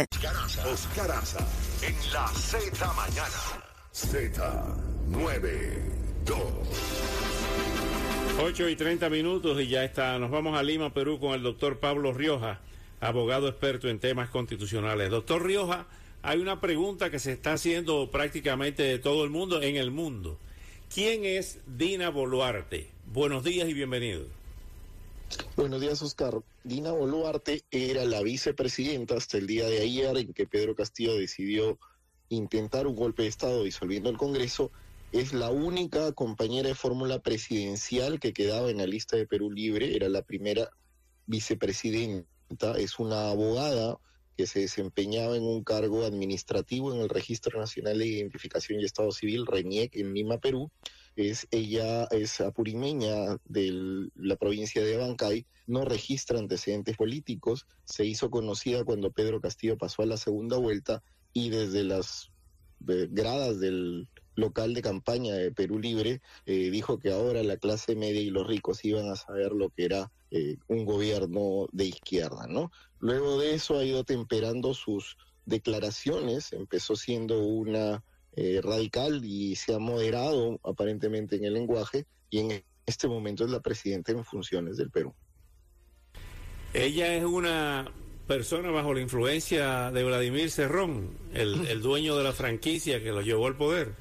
Oscar Aza en la Z mañana. Z92. 8 y 30 minutos y ya está. Nos vamos a Lima, Perú, con el doctor Pablo Rioja, abogado experto en temas constitucionales. Doctor Rioja, hay una pregunta que se está haciendo prácticamente de todo el mundo en el mundo. ¿Quién es Dina Boluarte? Buenos días y bienvenido. Buenos días, Oscar. Dina Boluarte era la vicepresidenta hasta el día de ayer en que Pedro Castillo decidió intentar un golpe de Estado disolviendo el Congreso. Es la única compañera de fórmula presidencial que quedaba en la lista de Perú Libre. Era la primera vicepresidenta. Es una abogada que se desempeñaba en un cargo administrativo en el Registro Nacional de Identificación y Estado Civil, RENIEC, en Lima, Perú es ella es apurimeña de la provincia de Abancay, no registra antecedentes políticos, se hizo conocida cuando Pedro Castillo pasó a la segunda vuelta y desde las eh, gradas del local de campaña de Perú Libre eh, dijo que ahora la clase media y los ricos iban a saber lo que era eh, un gobierno de izquierda, ¿no? Luego de eso ha ido temperando sus declaraciones, empezó siendo una eh, radical y se ha moderado aparentemente en el lenguaje y en este momento es la presidenta en funciones del Perú. Ella es una persona bajo la influencia de Vladimir Cerrón, el, el dueño de la franquicia que lo llevó al poder.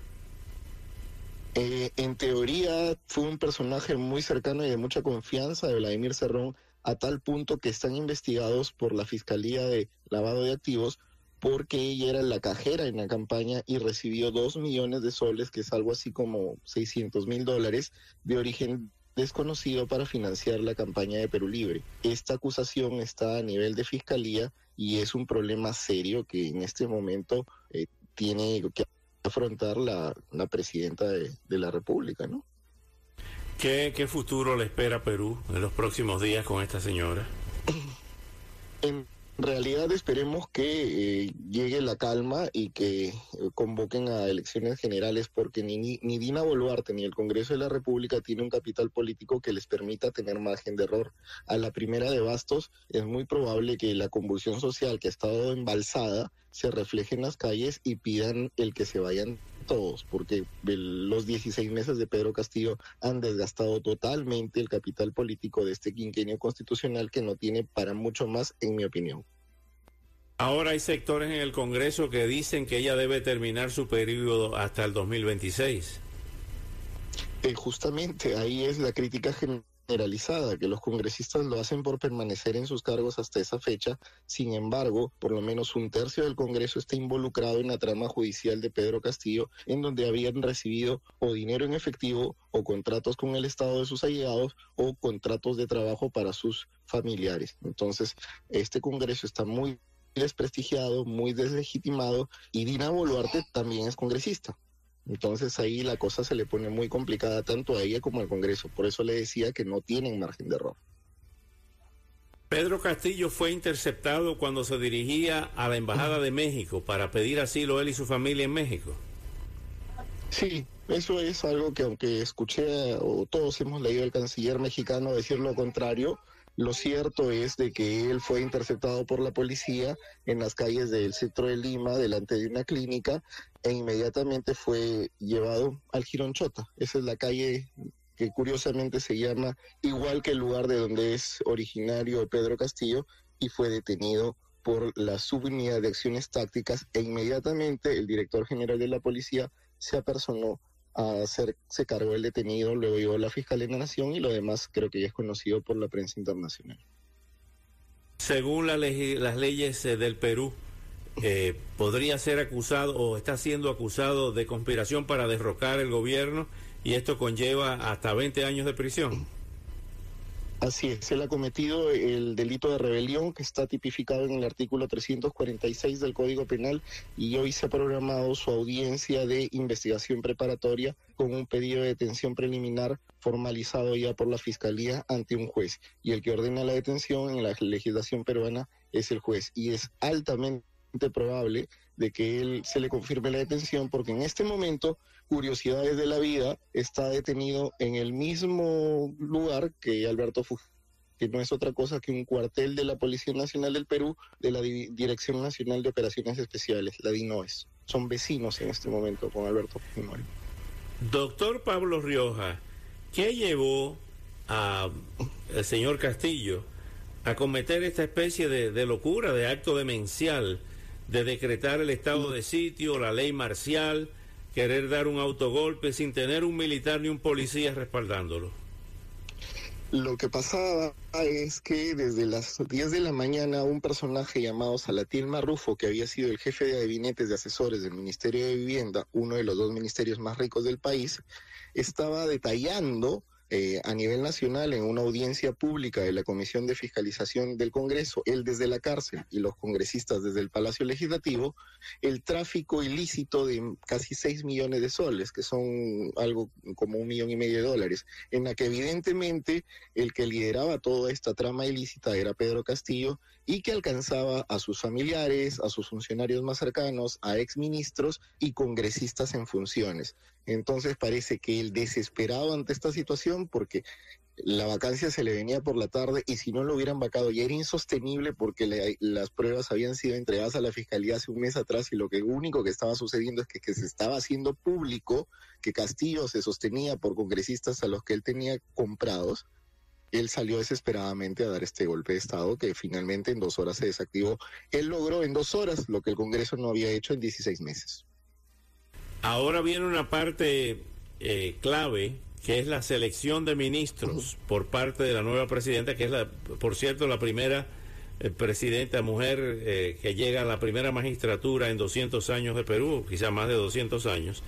Eh, en teoría fue un personaje muy cercano y de mucha confianza de Vladimir Cerrón a tal punto que están investigados por la Fiscalía de Lavado de Activos porque ella era la cajera en la campaña y recibió dos millones de soles, que es algo así como 600 mil dólares, de origen desconocido para financiar la campaña de Perú Libre. Esta acusación está a nivel de fiscalía y es un problema serio que en este momento eh, tiene que afrontar la, la presidenta de, de, la República, ¿no? ¿Qué, ¿Qué futuro le espera a Perú en los próximos días con esta señora? en realidad esperemos que eh, llegue la calma y que eh, convoquen a elecciones generales porque ni, ni Dina Boluarte ni el Congreso de la República tiene un capital político que les permita tener margen de error. A la primera de bastos es muy probable que la convulsión social que ha estado embalsada se refleje en las calles y pidan el que se vayan todos, porque los 16 meses de Pedro Castillo han desgastado totalmente el capital político de este quinquenio constitucional que no tiene para mucho más, en mi opinión. Ahora hay sectores en el Congreso que dicen que ella debe terminar su periodo hasta el 2026. Eh, justamente ahí es la crítica general generalizada, que los congresistas lo hacen por permanecer en sus cargos hasta esa fecha. Sin embargo, por lo menos un tercio del Congreso está involucrado en la trama judicial de Pedro Castillo, en donde habían recibido o dinero en efectivo o contratos con el Estado de sus allegados o contratos de trabajo para sus familiares. Entonces, este Congreso está muy desprestigiado, muy deslegitimado y Dina Boluarte también es congresista. Entonces ahí la cosa se le pone muy complicada tanto a ella como al Congreso. Por eso le decía que no tienen margen de error. Pedro Castillo fue interceptado cuando se dirigía a la Embajada de México para pedir asilo él y su familia en México. Sí, eso es algo que aunque escuché o todos hemos leído al canciller mexicano decir lo contrario, lo cierto es de que él fue interceptado por la policía en las calles del centro de Lima, delante de una clínica, e inmediatamente fue llevado al Gironchota. Esa es la calle que curiosamente se llama igual que el lugar de donde es originario Pedro Castillo, y fue detenido por la subunidad de acciones tácticas e inmediatamente el director general de la policía se apersonó a hacerse cargo del detenido, luego llegó la Fiscalía de la Nación y lo demás creo que ya es conocido por la prensa internacional. Según las leyes eh, del Perú, eh, podría ser acusado o está siendo acusado de conspiración para derrocar el gobierno y esto conlleva hasta 20 años de prisión. Así es, él ha cometido el delito de rebelión que está tipificado en el artículo 346 del Código Penal y hoy se ha programado su audiencia de investigación preparatoria con un pedido de detención preliminar formalizado ya por la Fiscalía ante un juez. Y el que ordena la detención en la legislación peruana es el juez y es altamente probable de que él se le confirme la detención porque en este momento curiosidades de la vida, está detenido en el mismo lugar que Alberto Fujimori que no es otra cosa que un cuartel de la Policía Nacional del Perú, de la Dirección Nacional de Operaciones Especiales, la DINOES. Son vecinos en este momento con Alberto Fujimori. Doctor Pablo Rioja, ¿qué llevó al señor Castillo a cometer esta especie de, de locura, de acto demencial, de decretar el estado de sitio, la ley marcial, querer dar un autogolpe sin tener un militar ni un policía respaldándolo? Lo que pasaba es que desde las 10 de la mañana un personaje llamado Salatiel Marrufo, que había sido el jefe de gabinetes de asesores del Ministerio de Vivienda, uno de los dos ministerios más ricos del país, estaba detallando eh, a nivel nacional en una audiencia pública de la Comisión de Fiscalización del Congreso, él desde la cárcel y los congresistas desde el Palacio Legislativo, el tráfico ilícito de casi 6 millones de soles, que son algo como un millón y medio de dólares, en la que evidentemente el que lideraba toda esta trama ilícita era Pedro Castillo y que alcanzaba a sus familiares, a sus funcionarios más cercanos, a exministros y congresistas en funciones. Entonces parece que él desesperado ante esta situación, porque la vacancia se le venía por la tarde y si no lo hubieran vacado ya era insostenible porque las pruebas habían sido entregadas a la fiscalía hace un mes atrás y lo que único que estaba sucediendo es que, que se estaba haciendo público que Castillo se sostenía por congresistas a los que él tenía comprados él salió desesperadamente a dar este golpe de Estado que finalmente en dos horas se desactivó. Él logró en dos horas lo que el Congreso no había hecho en 16 meses. Ahora viene una parte eh, clave que es la selección de ministros por parte de la nueva presidenta, que es, la, por cierto, la primera eh, presidenta mujer eh, que llega a la primera magistratura en 200 años de Perú, quizá más de 200 años.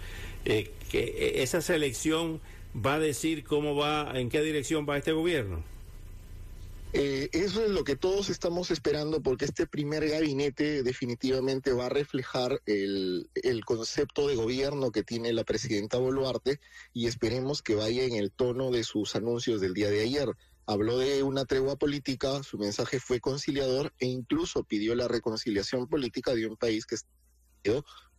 que esa selección va a decir cómo va, en qué dirección va este gobierno. Eh, eso es lo que todos estamos esperando porque este primer gabinete definitivamente va a reflejar el, el, concepto de gobierno que tiene la presidenta Boluarte y esperemos que vaya en el tono de sus anuncios del día de ayer. Habló de una tregua política, su mensaje fue conciliador e incluso pidió la reconciliación política de un país que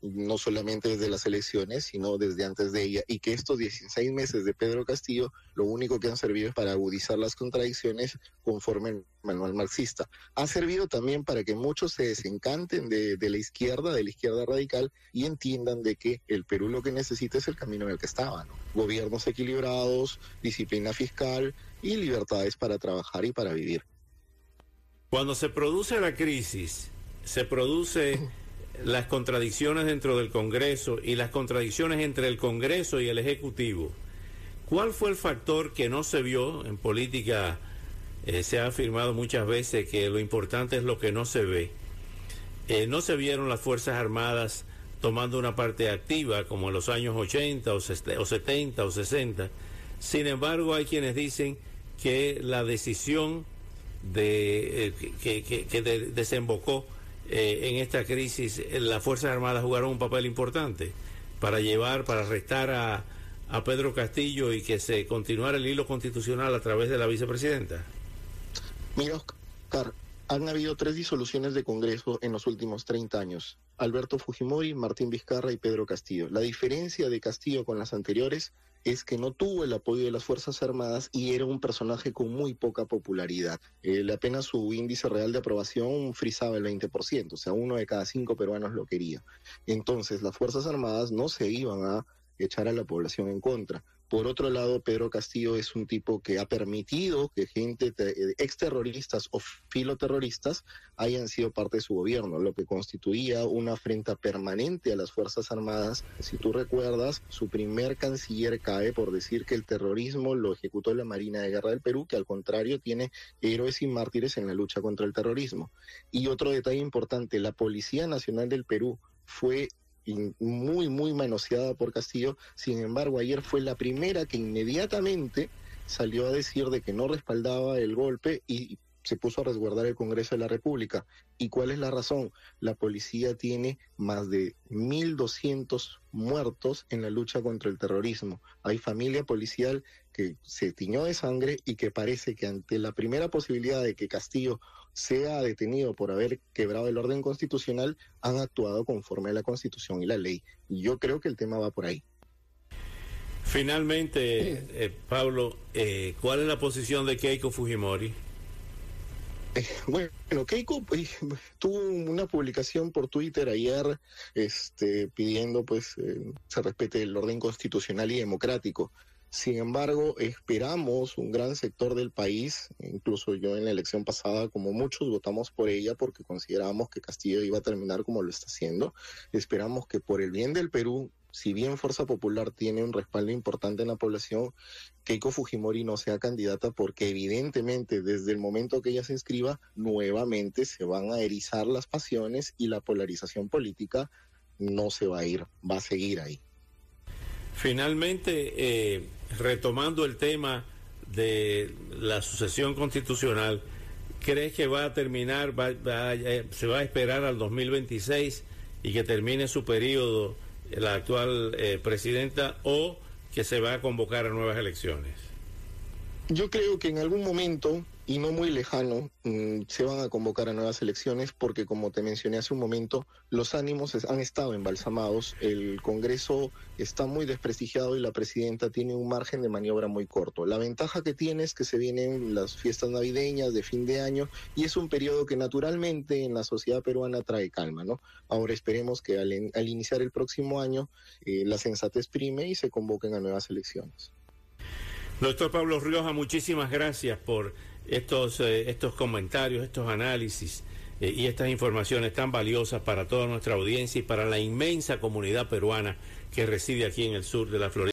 no solamente desde las elecciones, sino desde antes de ella, y que estos 16 meses de Pedro Castillo lo único que han servido es para agudizar las contradicciones conforme el manual marxista. Ha servido también para que muchos se desencanten de, la izquierda, de la izquierda radical, y entiendan de que el Perú lo que necesita es el camino en el que estaba, gobiernos equilibrados, disciplina fiscal y libertades para trabajar y para vivir. Cuando se produce la crisis, se produce las contradicciones dentro del Congreso y las contradicciones entre el Congreso y el Ejecutivo, ¿cuál fue el factor que no se vio en política? Eh, se ha afirmado muchas veces que lo importante es lo que no se ve. Eh, no se vieron las Fuerzas Armadas tomando una parte activa como en los años 80 o 70 o 60. Sin embargo, hay quienes dicen que la decisión de, eh, que desembocó eh, en esta crisis eh, las Fuerzas Armadas jugaron un papel importante para llevar, para arrestar a, a Pedro Castillo y que se continuara el hilo constitucional a través de la vicepresidenta? Mira, han habido tres disoluciones de Congreso en los últimos 30 años. Alberto Fujimori, Martín Vizcarra y Pedro Castillo. La diferencia de Castillo con las anteriores es que no tuvo el apoyo de las Fuerzas Armadas y era un personaje con muy poca popularidad. apenas su índice real de aprobación frisaba el 20%, o sea, uno de cada cinco peruanos lo quería. Entonces, las Fuerzas Armadas no se iban a echar a la población en contra. Por otro lado, Pedro Castillo es un tipo que ha permitido que gente eh, exterroristas o filoterroristas hayan sido parte de su gobierno, lo que constituía una afrenta permanente a las Fuerzas Armadas. Si tú recuerdas, su primer canciller cae por decir que el terrorismo lo ejecutó la Marina de Guerra del Perú, que al contrario tiene héroes y mártires en la lucha contra el terrorismo. Y otro detalle importante, la Policía Nacional del Perú fue muy, muy manoseada por Castillo. Sin embargo, ayer fue la primera que inmediatamente salió a decir de que no respaldaba el golpe y se puso a resguardar el Congreso de la República. ¿Y cuál es la razón? La policía tiene más de 1.200 muertos en la lucha contra el terrorismo. Hay familia policial que se tiñó de sangre y que parece que ante la primera posibilidad de que Castillo sea detenido por haber quebrado el orden constitucional, han actuado conforme a la Constitución y la ley. Y yo creo que el tema va por ahí. Finalmente, eh, Pablo, eh, ¿cuál es la posición de Keiko Fujimori? Eh, bueno, Keiko pues, tuvo una publicación por Twitter ayer este, pidiendo pues se respete el orden constitucional y democrático. Sin embargo, esperamos un gran sector del país, incluso yo en la elección pasada, como muchos, votamos por ella porque considerábamos que Castillo iba a terminar como lo está haciendo. Esperamos que por el bien del Perú, si bien Fuerza Popular tiene un respaldo importante en la población, Keiko Fujimori no sea candidata porque evidentemente desde el momento que ella se inscriba, nuevamente se van a erizar las pasiones y la polarización política no se va a ir, va a seguir ahí. Finalmente, eh, retomando el tema de la sucesión constitucional, ¿crees que va a terminar, eh, se va a esperar al 2026 y que termine su periodo la actual eh, presidenta o que se va a convocar a nuevas elecciones? Yo creo que en algún momento y no muy lejano mm, se van a convocar a nuevas elecciones porque, como te mencioné hace un momento, los ánimos han estado embalsamados, el Congreso está muy desprestigiado y la presidenta tiene un margen de maniobra muy corto. La ventaja que tiene es que se vienen las fiestas navideñas de fin de año y es un periodo que naturalmente en la sociedad peruana trae calma, ¿no? Ahora esperemos que al, iniciar el próximo año eh, la sensatez prime y se convoquen a nuevas elecciones. Doctor Pablo Rioja, muchísimas gracias por estos, eh, estos comentarios, estos análisis eh, y estas informaciones tan valiosas para toda nuestra audiencia y para la inmensa comunidad peruana que reside aquí en el sur de la Florida.